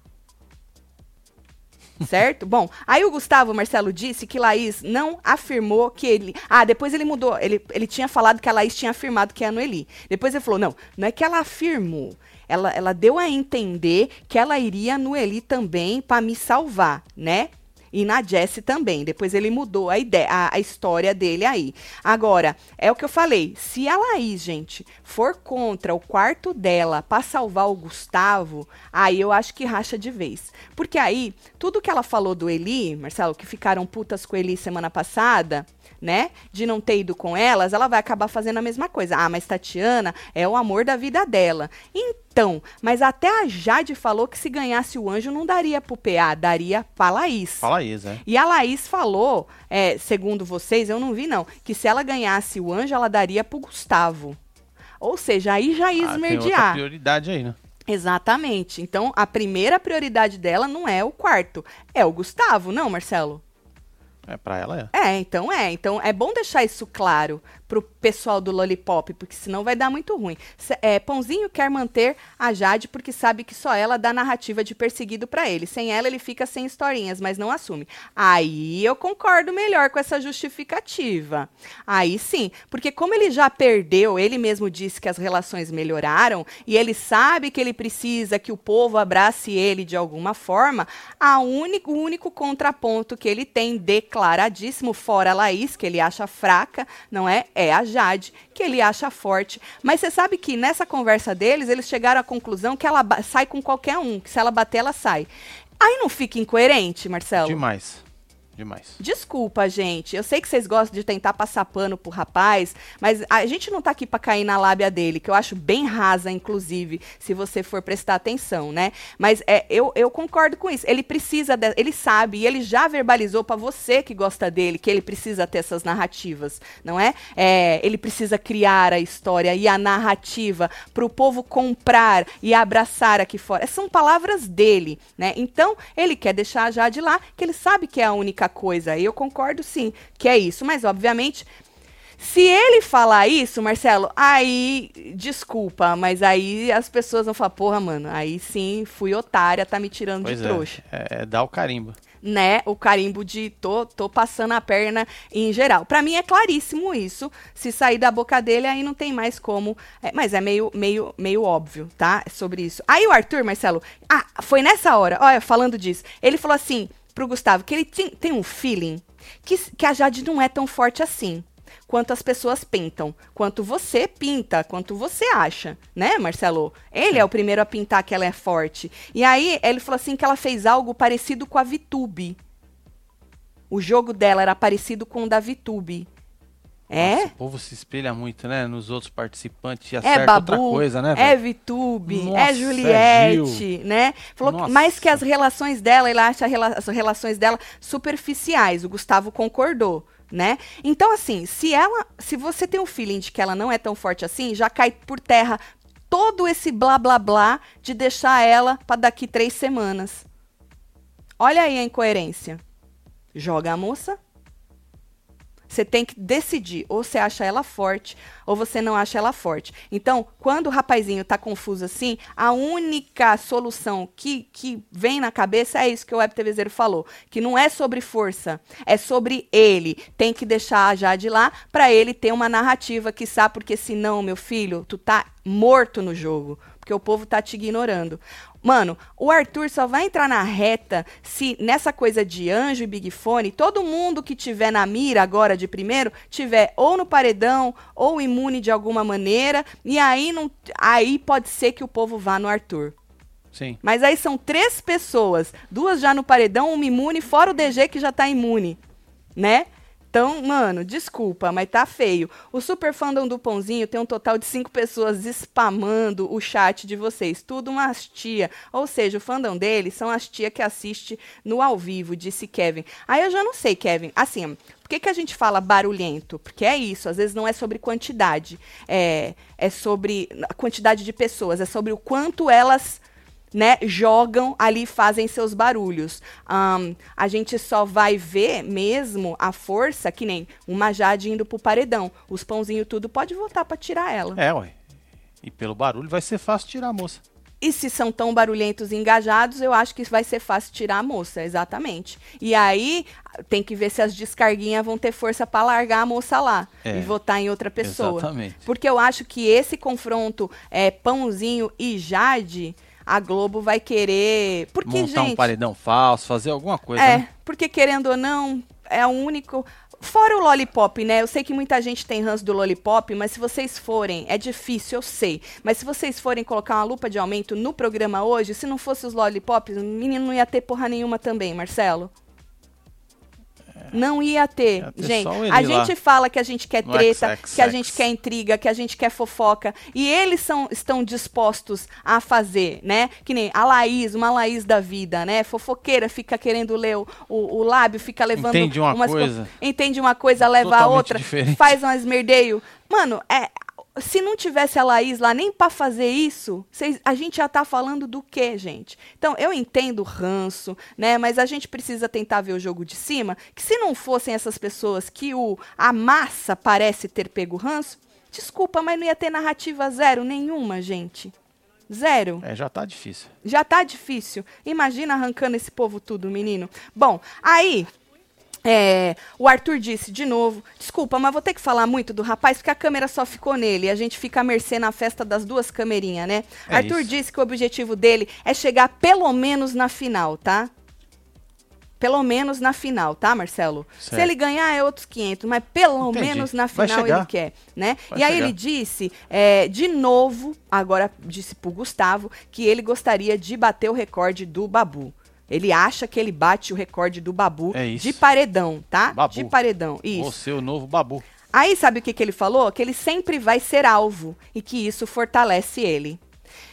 Certo? Bom, aí o Gustavo Marcelo disse que Laís não afirmou que ele. Ah, depois ele mudou. Ele, ele tinha falado que a Laís tinha afirmado que é a Noeli. Depois ele falou: não, não é que ela afirmou. Ela, ela deu a entender que ela iria no Eli também para me salvar, né? E na Jessie também. Depois ele mudou a ideia, a, a história dele aí. Agora, é o que eu falei. Se a Laís, gente, for contra o quarto dela para salvar o Gustavo, aí eu acho que racha de vez. Porque aí, tudo que ela falou do Eli, Marcelo, que ficaram putas com o Eli semana passada, né? De não ter ido com elas, ela vai acabar fazendo a mesma coisa. Ah, mas Tatiana é o amor da vida dela. Então, mas até a Jade falou que se ganhasse o anjo não daria pro PA, daria pra Laís. Fala isso, é. E a Laís falou, é, segundo vocês, eu não vi não, que se ela ganhasse o anjo, ela daria pro Gustavo. Ou seja, aí já ia Ah, tem esmerdear. prioridade aí, né? Exatamente. Então, a primeira prioridade dela não é o quarto, é o Gustavo, não, Marcelo? É, pra ela é. É, então é. Então é bom deixar isso claro pro pessoal do Lollipop, porque senão vai dar muito ruim. Se- é, Pãozinho quer manter a Jade porque sabe que só ela dá narrativa de perseguido pra ele. Sem ela, ele fica sem historinhas, mas não assume. Aí eu concordo melhor com essa justificativa. Aí sim, porque como ele já perdeu, ele mesmo disse que as relações melhoraram e ele sabe que ele precisa que o povo abrace ele de alguma forma, a único, o único contraponto que ele tem declaradíssimo, fora a Laís, que ele acha fraca, não é? É a Jade, que ele acha forte. Mas você sabe que nessa conversa deles, eles chegaram à conclusão que ela sai com qualquer um, que se ela bater, ela sai. Aí não fica incoerente, Marcelo? Demais. Demais. Desculpa, gente. Eu sei que vocês gostam de tentar passar pano pro rapaz, mas a gente não tá aqui pra cair na lábia dele, que eu acho bem rasa, inclusive, se você for prestar atenção, né? Mas é, eu, eu concordo com isso. Ele precisa, de- ele sabe, e ele já verbalizou pra você que gosta dele, que ele precisa ter essas narrativas, não é? É, ele precisa criar a história e a narrativa pro povo comprar e abraçar aqui fora. São palavras dele, né? Então, ele quer deixar já de lá, que ele sabe que é a única coisa. E eu concordo sim que é isso, mas obviamente se ele falar isso, Marcelo, aí, desculpa, mas aí as pessoas vão falar, porra, mano, aí sim, fui otária, tá me tirando Pois de é. trouxa. é. É dar o carimbo. Né? O carimbo de tô, tô passando a perna em geral. Pra mim é claríssimo isso. Se sair da boca dele, aí não tem mais como. é, mas é meio, meio, meio óbvio, tá? Sobre isso. Aí o Arthur, Marcelo, ah, foi nessa hora, olha, falando disso. Ele falou assim pro Gustavo que ele tem, tem um feeling que, que a Jade não é tão forte assim quanto as pessoas pintam, quanto você pinta, quanto você acha, né, Marcelo? Ele é o primeiro a pintar que ela é forte. E aí ele falou assim que ela fez algo parecido com a Vitube. O jogo dela era parecido com o da Vitube. É? Nossa, o povo se espelha muito, né? Nos outros participantes e É Babu, outra coisa, né, é velho? Vitube, Nossa, é é Juliette, né? Falou que- mais que as relações dela, ele acha as relações dela superficiais. O Gustavo concordou, né? Então, assim, se ela. Se você tem o feeling de que ela não é tão forte assim, já cai por terra todo esse blá blá blá de deixar ela para daqui três semanas. Olha aí a incoerência. Joga a moça. Você tem que decidir, ou você acha ela forte, ou você não acha ela forte. Então, quando o rapazinho tá confuso assim, a única solução que, que vem na cabeça é isso que o Web TV Zero falou, que não é sobre força, é sobre ele. Tem que deixar a Jade lá para ele ter uma narrativa, que sabe, porque senão, meu filho, tu tá morto no jogo, porque o povo tá te ignorando. Mano, o Arthur só vai entrar na reta se nessa coisa de anjo e Big Fone, todo mundo que tiver na mira agora de primeiro, tiver ou no paredão ou imune de alguma maneira, e aí não, aí pode ser que o povo vá no Arthur. Sim. Mas aí são três pessoas, duas já no paredão, uma imune, fora o DG que já tá imune, né? Então, mano, desculpa, mas tá feio. O super fandom do Pãozinho tem um total de cinco pessoas spamando o chat de vocês. Tudo umas tia. Ou seja, o fandom dele são as tia que assiste no ao vivo, disse Kevin. Aí eu já não sei, Kevin. Assim, por que, que a gente fala barulhento? Porque é isso, às vezes não é sobre quantidade. É, é sobre a quantidade de pessoas, é sobre o quanto elas né, jogam ali, fazem seus barulhos. Um, a gente só vai ver mesmo a força, que nem uma Jade indo pro paredão. Os pãozinhos tudo pode voltar para tirar ela. É, ué. E pelo barulho vai ser fácil tirar a moça. E se são tão barulhentos e engajados, eu acho que vai ser fácil tirar a moça, exatamente. E aí tem que ver se as descarguinhas vão ter força para largar a moça lá É, e votar em outra pessoa. exatamente. Porque eu acho que esse confronto é Pãozinho e Jade, a Globo vai querer. Porque, Montar gente. um paredão falso, fazer alguma coisa, É, né? porque querendo ou não, é o único. Fora o Lollipop, né? Eu sei que muita gente tem ranço do Lollipop, mas se vocês forem, é difícil, eu sei. Mas se vocês forem colocar uma lupa de aumento no programa hoje, se não fosse os Lollipops, o menino não ia ter porra nenhuma também, Marcelo. Não ia ter. Ia ter gente, a lá gente fala que a gente quer no treta, que a gente quer intriga, que a gente quer fofoca. E eles são, estão dispostos a fazer, né? Que nem a Laís, uma Laís da vida, né? Fofoqueira, fica querendo ler o, o, o lábio, fica levando Entende uma umas co- coisa. entende uma coisa, leva a outra, diferente. faz um esmerdeio. Mano, é, se não tivesse a Laís lá nem pra fazer isso, vocês- a gente já tá falando do quê, gente? Então, eu entendo o ranço, né? Mas a gente precisa tentar ver o jogo de cima, que se não fossem essas pessoas que o a massa parece ter pego ranço, desculpa, mas não ia ter narrativa zero nenhuma, gente. Zero. É, já tá difícil. Já tá difícil. Imagina arrancando esse povo tudo, menino. Bom, aí. É, o Arthur disse de novo: desculpa, mas vou ter que falar muito do rapaz, porque a câmera só ficou nele. e A gente fica à mercê na festa das duas camerinhas, né? É Arthur isso. disse que o objetivo dele é chegar pelo menos na final, tá? Pelo menos na final, tá, Marcelo? Se Certo. ele ganhar é outros 500, mas pelo Entendi. menos na final ele quer, né? Vai e aí chegar. ele disse, é, de novo, agora disse pro Gustavo, que ele gostaria de bater o recorde do Babu. Ele acha que ele bate o recorde do Babu É de paredão, tá? Babu. De paredão, isso. Você, o novo babu. Aí sabe o que, que ele falou? Que ele sempre vai ser alvo e que isso fortalece ele.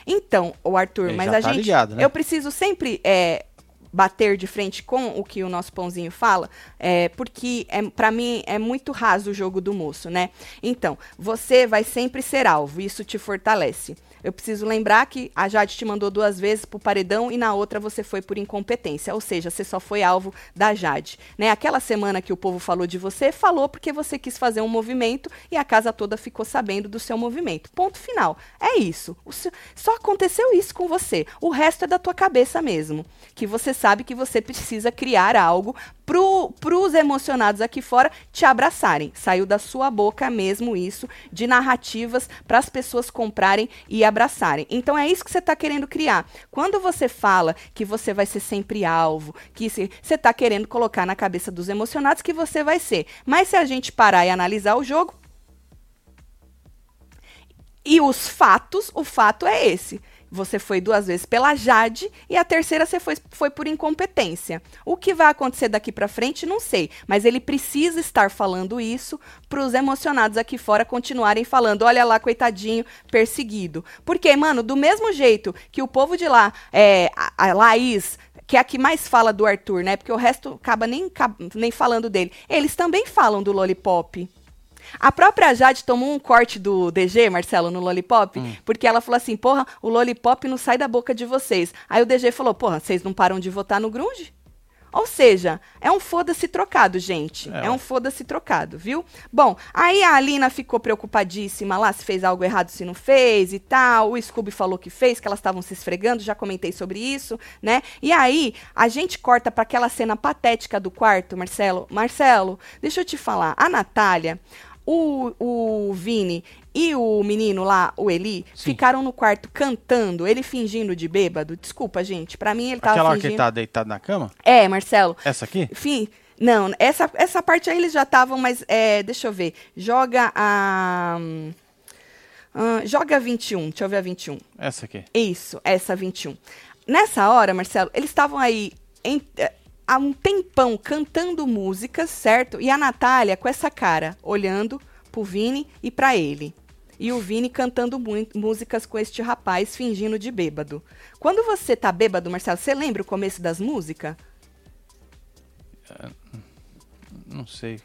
Então, o Arthur, Ele mas a tá gente. ligado, né? Eu preciso sempre é, bater de frente com o que o nosso pãozinho fala, é, porque é, para mim é muito raso o jogo do moço, né? Então, você vai sempre ser alvo, isso te fortalece. Eu preciso lembrar que a Jade te mandou duas vezes pro paredão e na outra você foi por incompetência, ou seja, você só foi alvo da Jade, né? Aquela semana que o povo falou de você, falou porque você quis fazer um movimento e a casa toda ficou sabendo do seu movimento. Ponto final. É isso. O seu- Só aconteceu isso com você. O resto é da tua cabeça mesmo, que você sabe que você precisa criar algo pro, pros emocionados aqui fora te abraçarem. Saiu da sua boca mesmo isso, de narrativas para as pessoas comprarem e abraçarem. Então é isso que você está querendo criar. Quando você fala que você vai ser sempre alvo, que você está querendo colocar na cabeça dos emocionados que você vai ser. Mas se a gente parar e analisar o jogo, e os fatos, o fato é esse. Você foi duas vezes pela Jade e a terceira você foi, foi por incompetência. O que vai acontecer daqui para frente, não sei, mas ele precisa estar falando isso para os emocionados aqui fora continuarem falando, olha lá, coitadinho, perseguido. Porque, mano, do mesmo jeito que o povo de lá, é, a, a Laís, que é a que mais fala do Arthur, né? Porque o resto acaba nem, nem falando dele. Eles também falam do Lollipop. A própria Jade tomou um corte do DG, Marcelo, no Lollipop, hum. porque ela falou assim: porra, o Lollipop não sai da boca de vocês. Aí o DG falou: porra, vocês não param de votar no Grunge? Ou seja, é um foda-se trocado, gente. É, é um foda-se trocado, viu? Bom, aí a Alina ficou preocupadíssima lá se fez algo errado, se não fez e tal. O Scooby falou que fez, que elas estavam se esfregando, já comentei sobre isso, né? E aí a gente corta para aquela cena patética do quarto, Marcelo. Marcelo, deixa eu te falar. A Natália, o, o Vini e o menino lá, o Eli, Sim. ficaram no quarto cantando, ele fingindo de bêbado. Desculpa, gente. Pra mim ele tava Aquela fingindo... que tá deitado na cama? É, Marcelo. Essa aqui? Fim. Não, essa, essa parte aí eles já estavam, mas é, deixa eu ver. Joga a. Uh, joga a 21. Deixa eu ver a 21. Essa aqui. Isso, essa 21. Nessa hora, Marcelo, eles estavam aí em, há um tempão cantando músicas, certo? E a Natália com essa cara, olhando pro Vini e para ele. E o Vini cantando músicas com este rapaz fingindo de bêbado. Quando você tá bêbado, Marcelo, você lembra o começo das músicas? É, não sei.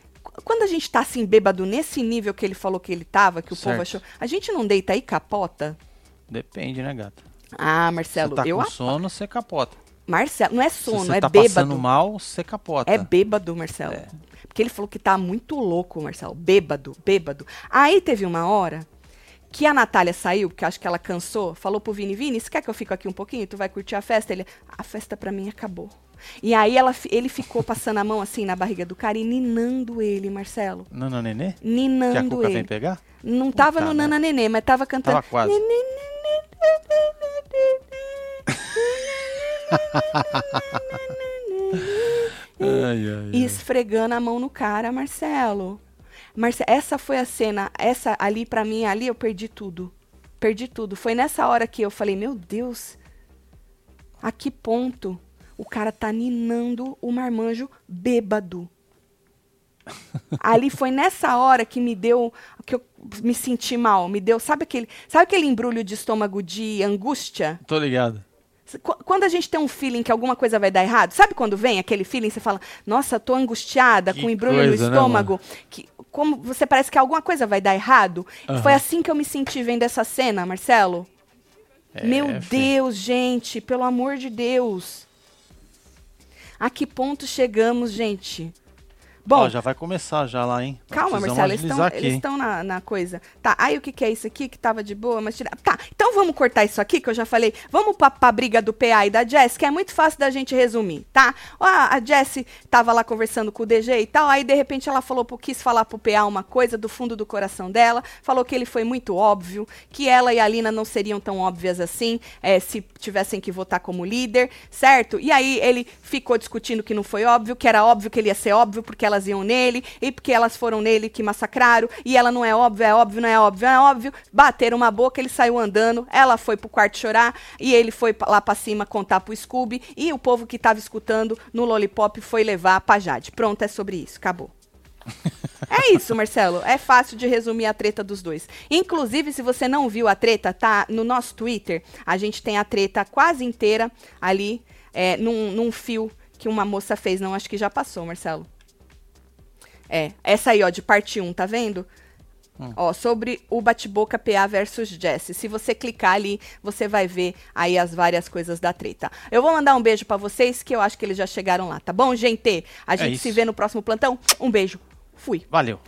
Quando a gente tá assim bêbado nesse nível que ele falou que ele tava, que o certo. povo achou, a gente não deita aí capota? Depende, né, gata? Ah, Marcelo, você tá eu com sono, você capota. Marcelo, não é sono, Se você é tá bêbado. passando mal, você capota. É bêbado, Marcelo. É. Porque ele falou que tá muito louco, Marcelo. Bêbado, bêbado. Aí teve uma hora que a Natália saiu, porque acho que ela cansou, falou pro Vini, Vini, você quer que eu fique aqui um pouquinho? Tu vai curtir a festa? Ele, a festa pra mim acabou. E aí ela, ele ficou passando a mão assim na barriga do cara e ninando ele, Marcelo. Nana Nenê? Ninando que a Cuca ele. vem pegar? Não tava no Nana Nenê, mas tava cantando. Tava quase. ai, ai, e esfregando a mão no cara, Marcelo. Marce essa foi a cena, essa ali para mim, ali eu perdi tudo. Perdi tudo. Foi nessa hora que eu falei, meu Deus, a que ponto o cara tá ninando o marmanjo bêbado? Ali foi nessa hora que me deu, que eu me senti mal, me deu, sabe aquele, sabe aquele embrulho de estômago de angústia? Tô ligado. Quando a gente tem um feeling que alguma coisa vai dar errado, sabe quando vem aquele feeling, você fala, nossa, tô angustiada, que com embrulho coisa, no né, estômago, né, que, como você parece que alguma coisa vai dar errado? Uhum. Foi assim que eu me senti vendo essa cena, Marcelo. É, Meu Deus, gente, pelo amor de Deus. A que ponto chegamos, gente? Bom, Ó, já vai começar já lá, hein? Calma, Marcelo, eles estão na, na, coisa. Tá, aí o que, que é isso aqui que tava de boa, mas tira... Tá, então vamos cortar isso aqui que eu já falei. Vamos pra, pra briga do PA e da Jess, que é muito fácil da gente resumir, tá? Ó, a Jess tava lá conversando com o DG e tal, aí de repente ela falou, quis falar pro PA uma coisa do fundo do coração dela, falou que ele foi muito óbvio, que ela e a Lina não seriam tão óbvias assim, é, se tivessem que votar como líder, certo? E aí ele ficou discutindo que não foi óbvio, que era óbvio que ele ia ser óbvio, porque ela elas iam nele, e porque elas foram nele que massacraram, e ela não é óbvio, é óbvio, não é óbvio, é óbvio. Bateram uma boca, ele saiu andando, ela foi pro quarto chorar, e ele foi lá para cima contar pro Scooby, e o povo que tava escutando no Lollipop foi levar pra Jade. Pronto, é sobre isso, acabou. É isso, Marcelo. É fácil de resumir a treta dos dois. Inclusive, se você não viu a treta, tá no nosso Twitter. A gente tem a treta quase inteira ali, é, num, num fio que uma moça fez. Não, acho que já passou, Marcelo. É, essa aí, ó, de parte 1, tá vendo? Hum. Ó, sobre o bate-boca PA versus Jesse. Se você clicar ali, você vai ver aí as várias coisas da treta. Eu vou mandar um beijo para vocês, que eu acho que eles já chegaram lá, tá bom, gente? A é gente é se vê no próximo plantão. Um beijo. Fui. Valeu.